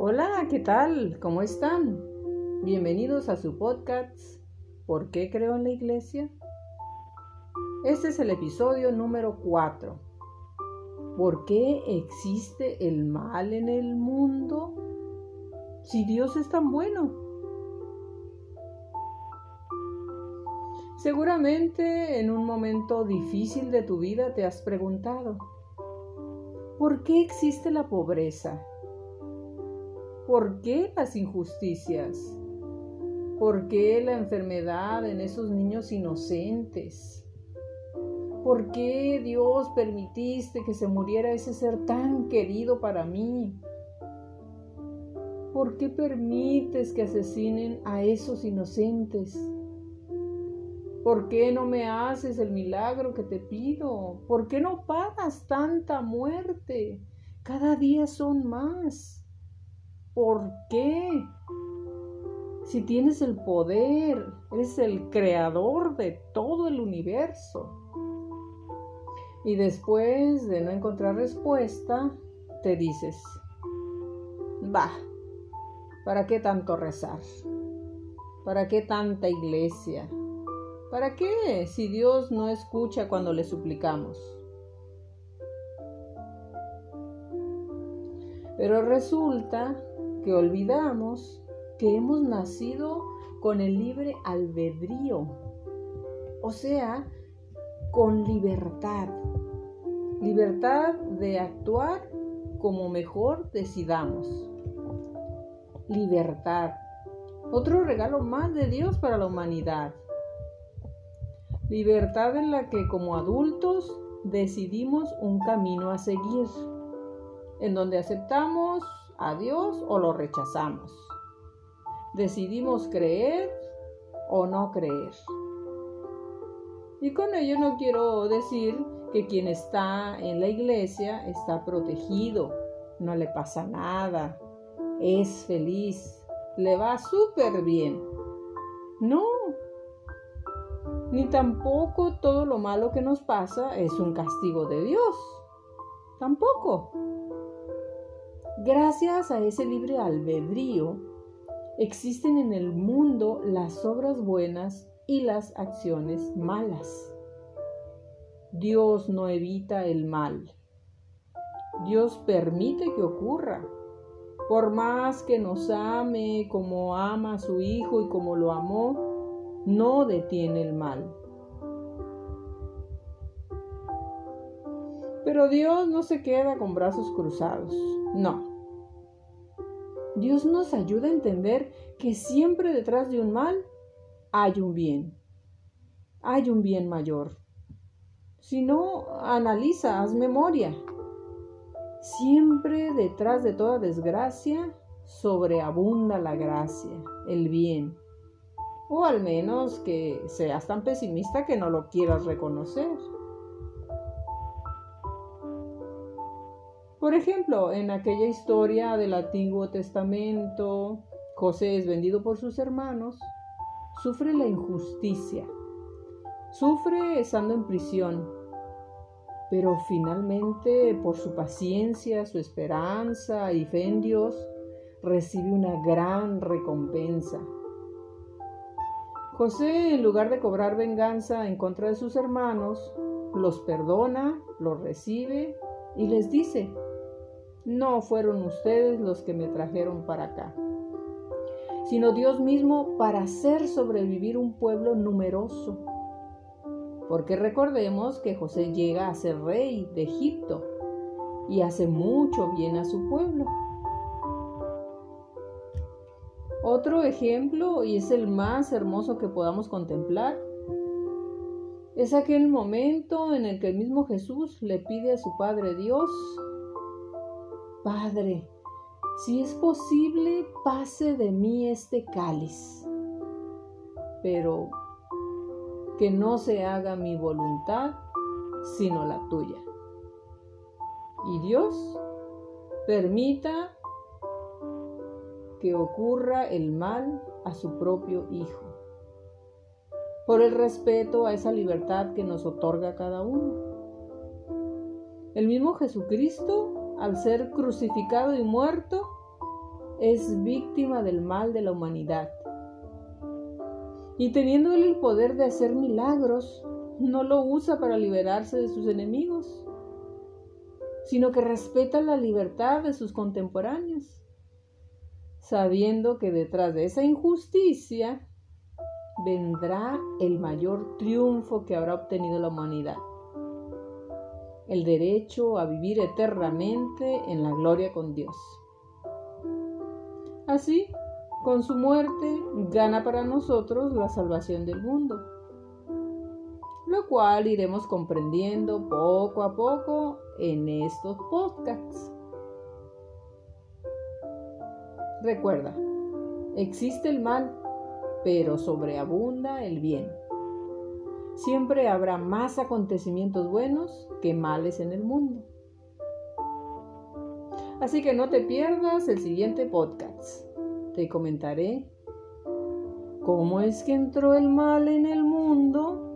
Hola, ¿qué tal? ¿Cómo están? Bienvenidos a su podcast ¿Por qué creo en la iglesia? Este es el episodio número 4. ¿Por qué existe el mal en el mundo si Dios es tan bueno? Seguramente en un momento difícil de tu vida te has preguntado, ¿por qué existe la pobreza? ¿Por qué las injusticias? ¿Por qué la enfermedad en esos niños inocentes? ¿Por qué Dios permitiste que se muriera ese ser tan querido para mí? ¿Por qué permites que asesinen a esos inocentes? ¿Por qué no me haces el milagro que te pido? ¿Por qué no pagas tanta muerte? Cada día son más. ¿Por qué? si tienes el poder, eres el creador de todo el universo. Y después de no encontrar respuesta, te dices, va, ¿para qué tanto rezar? ¿Para qué tanta iglesia? ¿Para qué si Dios no escucha cuando le suplicamos? Pero resulta que olvidamos que hemos nacido con el libre albedrío, o sea, con libertad, libertad de actuar como mejor decidamos. Libertad, otro regalo más de Dios para la humanidad. Libertad en la que como adultos decidimos un camino a seguir, en donde aceptamos a Dios o lo rechazamos decidimos creer o no creer. Y con ello no quiero decir que quien está en la iglesia está protegido, no le pasa nada, es feliz, le va súper bien. No, ni tampoco todo lo malo que nos pasa es un castigo de Dios. Tampoco. Gracias a ese libre albedrío, existen en el mundo las obras buenas y las acciones malas. Dios no evita el mal. Dios permite que ocurra. Por más que nos ame como ama a su Hijo y como lo amó, no detiene el mal. Pero Dios no se queda con brazos cruzados. No. Dios nos ayuda a entender que siempre detrás de un mal hay un bien, hay un bien mayor. Si no, analiza, haz memoria. Siempre detrás de toda desgracia sobreabunda la gracia, el bien. O al menos que seas tan pesimista que no lo quieras reconocer. Por ejemplo, en aquella historia del Antiguo Testamento, José es vendido por sus hermanos, sufre la injusticia, sufre estando en prisión, pero finalmente por su paciencia, su esperanza y fe en Dios, recibe una gran recompensa. José, en lugar de cobrar venganza en contra de sus hermanos, los perdona, los recibe y les dice, no fueron ustedes los que me trajeron para acá, sino Dios mismo para hacer sobrevivir un pueblo numeroso. Porque recordemos que José llega a ser rey de Egipto y hace mucho bien a su pueblo. Otro ejemplo, y es el más hermoso que podamos contemplar, es aquel momento en el que el mismo Jesús le pide a su Padre Dios Padre, si es posible, pase de mí este cáliz, pero que no se haga mi voluntad, sino la tuya. Y Dios permita que ocurra el mal a su propio Hijo, por el respeto a esa libertad que nos otorga cada uno. El mismo Jesucristo al ser crucificado y muerto, es víctima del mal de la humanidad. Y teniendo él el poder de hacer milagros, no lo usa para liberarse de sus enemigos, sino que respeta la libertad de sus contemporáneos, sabiendo que detrás de esa injusticia vendrá el mayor triunfo que habrá obtenido la humanidad, el derecho a vivir eternamente en la gloria con Dios. Así, con su muerte, gana para nosotros la salvación del mundo, lo cual iremos comprendiendo poco a poco en estos podcasts. Recuerda, existe el mal pero sobreabunda el bien. Siempre habrá más acontecimientos buenos que males en el mundo. Así que no te pierdas el siguiente podcast. Te comentaré cómo es que entró el mal en el mundo